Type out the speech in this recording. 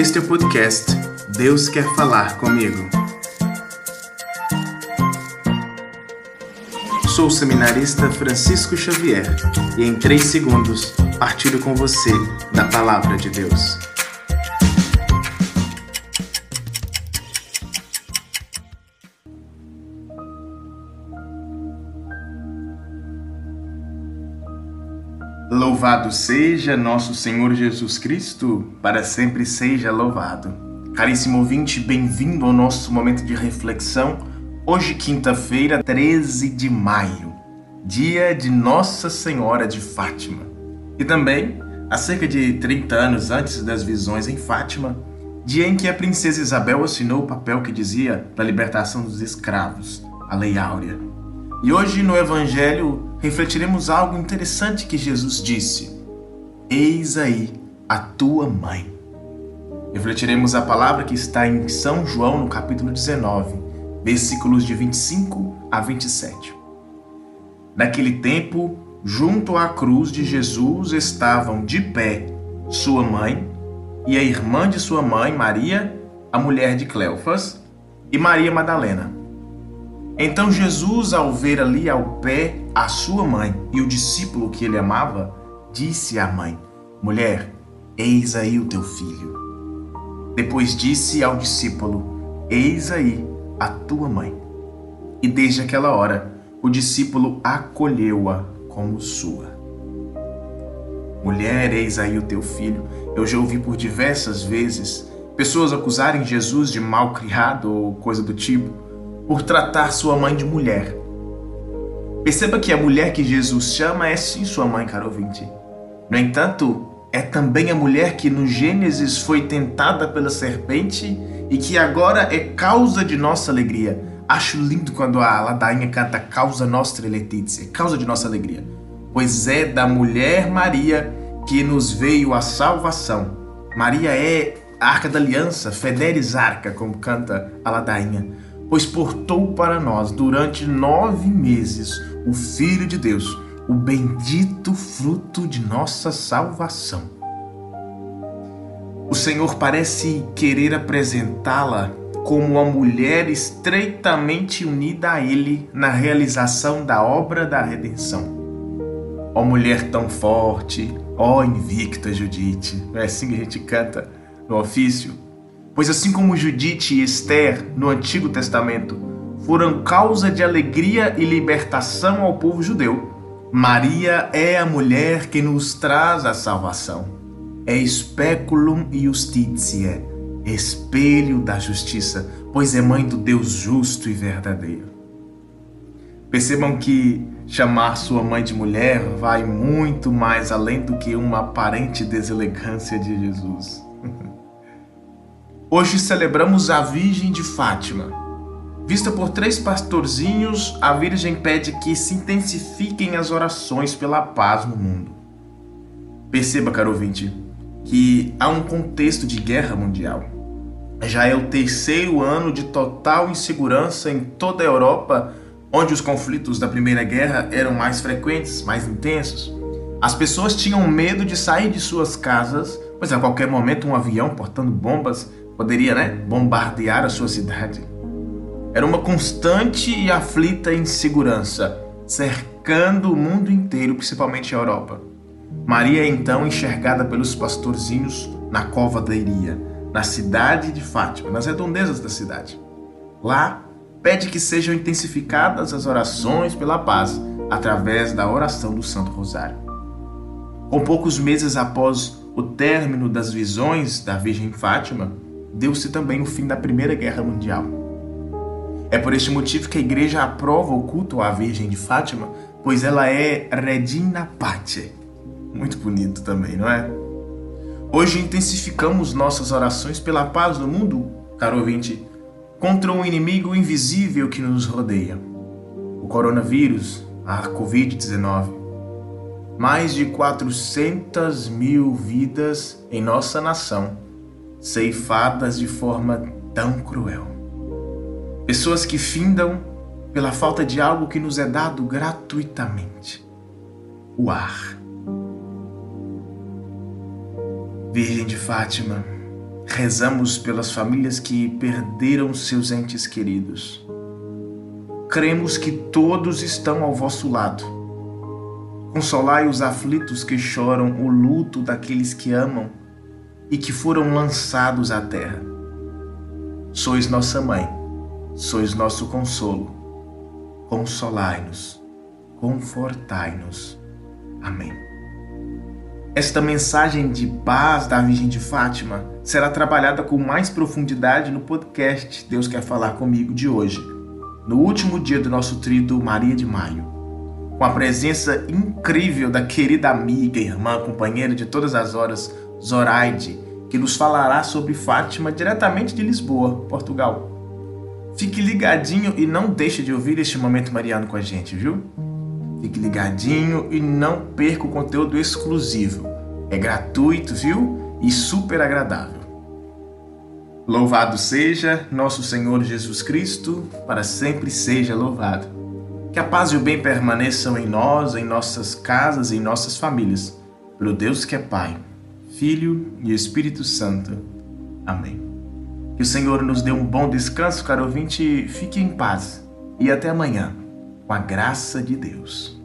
Este é o podcast Deus Quer Falar Comigo. Sou o seminarista Francisco Xavier e em três segundos partilho com você da Palavra de Deus. Louvado seja nosso Senhor Jesus Cristo, para sempre seja louvado. Caríssimo ouvinte, bem-vindo ao nosso momento de reflexão. Hoje, quinta-feira, 13 de maio, dia de Nossa Senhora de Fátima. E também, há cerca de 30 anos antes das visões em Fátima, dia em que a princesa Isabel assinou o papel que dizia da libertação dos escravos, a Lei Áurea. E hoje no Evangelho refletiremos algo interessante que Jesus disse: Eis aí a tua mãe. Refletiremos a palavra que está em São João, no capítulo 19, versículos de 25 a 27. Naquele tempo, junto à cruz de Jesus estavam de pé sua mãe e a irmã de sua mãe, Maria, a mulher de Cleofas, e Maria Madalena. Então Jesus, ao ver ali ao pé a sua mãe e o discípulo que ele amava, disse à mãe: Mulher, eis aí o teu filho. Depois disse ao discípulo: Eis aí a tua mãe. E desde aquela hora, o discípulo acolheu-a como sua. Mulher, eis aí o teu filho. Eu já ouvi por diversas vezes pessoas acusarem Jesus de mal criado ou coisa do tipo por tratar sua mãe de mulher. Perceba que a mulher que Jesus chama é sim sua mãe, caro ouvinte. No entanto, é também a mulher que no Gênesis foi tentada pela serpente e que agora é causa de nossa alegria. Acho lindo quando a ladainha canta causa nostra letizia, causa de nossa alegria. Pois é da mulher Maria que nos veio a salvação. Maria é a arca da aliança, federis arca, como canta a ladainha pois portou para nós durante nove meses o Filho de Deus, o bendito fruto de nossa salvação. O Senhor parece querer apresentá-la como uma mulher estreitamente unida a Ele na realização da obra da redenção. Ó mulher tão forte, ó invicta Judite, é assim que a gente canta no ofício Pois assim como Judite e Esther no Antigo Testamento foram causa de alegria e libertação ao povo judeu, Maria é a mulher que nos traz a salvação. É speculum justitiae, espelho da justiça, pois é mãe do Deus justo e verdadeiro. Percebam que chamar sua mãe de mulher vai muito mais além do que uma aparente deselegância de Jesus. Hoje celebramos a Virgem de Fátima. Vista por três pastorzinhos, a Virgem pede que se intensifiquem as orações pela paz no mundo. Perceba, caro ouvinte, que há um contexto de guerra mundial. Já é o terceiro ano de total insegurança em toda a Europa, onde os conflitos da Primeira Guerra eram mais frequentes, mais intensos. As pessoas tinham medo de sair de suas casas, pois a qualquer momento um avião portando bombas poderia né, bombardear a sua cidade. Era uma constante e aflita insegurança, cercando o mundo inteiro, principalmente a Europa. Maria é então enxergada pelos pastorzinhos na cova da Iria, na cidade de Fátima, nas redondezas da cidade. Lá, pede que sejam intensificadas as orações pela paz através da oração do Santo Rosário. Com poucos meses após o término das visões da Virgem Fátima, deu-se também o fim da Primeira Guerra Mundial. É por este motivo que a igreja aprova o culto à Virgem de Fátima, pois ela é Regina Pace. Muito bonito também, não é? Hoje intensificamos nossas orações pela paz no mundo, caro ouvinte, contra um inimigo invisível que nos rodeia. O coronavírus, a Covid-19. Mais de 400 mil vidas em nossa nação ceifadas de forma tão cruel. Pessoas que findam pela falta de algo que nos é dado gratuitamente: o ar. Virgem de Fátima, rezamos pelas famílias que perderam seus entes queridos. Cremos que todos estão ao vosso lado. Consolai os aflitos que choram o luto daqueles que amam e que foram lançados à terra. Sois nossa mãe, sois nosso consolo. Consolai-nos, confortai-nos. Amém. Esta mensagem de paz da Virgem de Fátima será trabalhada com mais profundidade no podcast Deus Quer Falar Comigo de hoje, no último dia do nosso trido Maria de Maio. Com a presença incrível da querida amiga, irmã, companheira de todas as horas, Zoraide, que nos falará sobre Fátima diretamente de Lisboa, Portugal. Fique ligadinho e não deixe de ouvir este momento mariano com a gente, viu? Fique ligadinho e não perca o conteúdo exclusivo. É gratuito, viu? E super agradável. Louvado seja nosso Senhor Jesus Cristo, para sempre seja louvado. Que a paz e o bem permaneçam em nós, em nossas casas e em nossas famílias, pelo Deus que é Pai, Filho e Espírito Santo. Amém. Que o Senhor nos dê um bom descanso, caro ouvinte. Fique em paz e até amanhã, com a graça de Deus.